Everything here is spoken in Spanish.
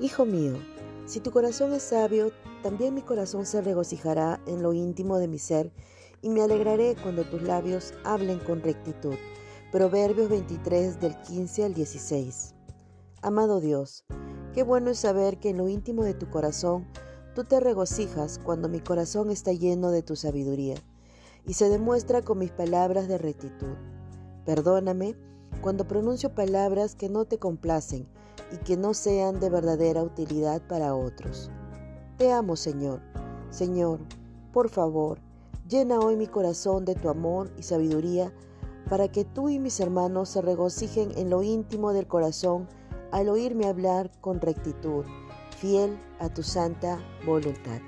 Hijo mío, si tu corazón es sabio, también mi corazón se regocijará en lo íntimo de mi ser y me alegraré cuando tus labios hablen con rectitud. Proverbios 23 del 15 al 16. Amado Dios, qué bueno es saber que en lo íntimo de tu corazón tú te regocijas cuando mi corazón está lleno de tu sabiduría y se demuestra con mis palabras de rectitud. Perdóname cuando pronuncio palabras que no te complacen y que no sean de verdadera utilidad para otros. Te amo, Señor. Señor, por favor, llena hoy mi corazón de tu amor y sabiduría para que tú y mis hermanos se regocijen en lo íntimo del corazón al oírme hablar con rectitud, fiel a tu santa voluntad.